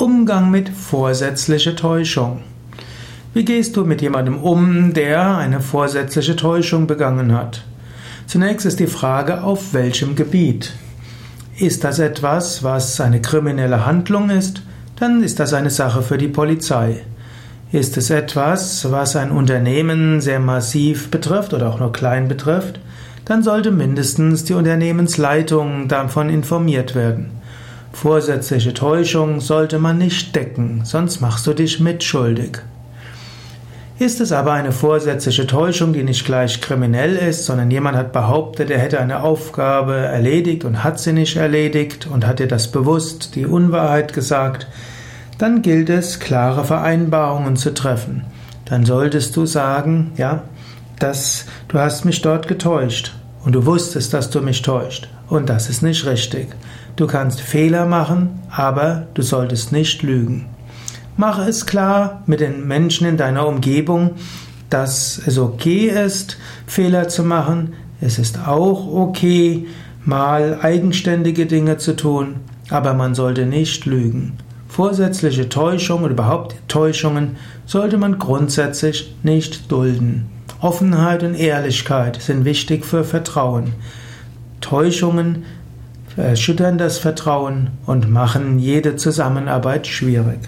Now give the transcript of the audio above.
Umgang mit vorsätzlicher Täuschung. Wie gehst du mit jemandem um, der eine vorsätzliche Täuschung begangen hat? Zunächst ist die Frage, auf welchem Gebiet? Ist das etwas, was eine kriminelle Handlung ist? Dann ist das eine Sache für die Polizei. Ist es etwas, was ein Unternehmen sehr massiv betrifft oder auch nur klein betrifft? Dann sollte mindestens die Unternehmensleitung davon informiert werden. Vorsätzliche Täuschung sollte man nicht decken, sonst machst du dich mitschuldig. Ist es aber eine vorsätzliche Täuschung, die nicht gleich kriminell ist, sondern jemand hat behauptet, er hätte eine Aufgabe erledigt und hat sie nicht erledigt und hat dir das bewusst die Unwahrheit gesagt, dann gilt es, klare Vereinbarungen zu treffen. Dann solltest du sagen, ja, dass du hast mich dort getäuscht und du wusstest, dass du mich täuscht und das ist nicht richtig. Du kannst Fehler machen, aber du solltest nicht lügen. Mache es klar mit den Menschen in deiner Umgebung, dass es okay ist, Fehler zu machen. Es ist auch okay, mal eigenständige Dinge zu tun, aber man sollte nicht lügen. Vorsätzliche Täuschungen oder überhaupt Täuschungen sollte man grundsätzlich nicht dulden. Offenheit und Ehrlichkeit sind wichtig für Vertrauen. Täuschungen erschüttern das Vertrauen und machen jede Zusammenarbeit schwierig.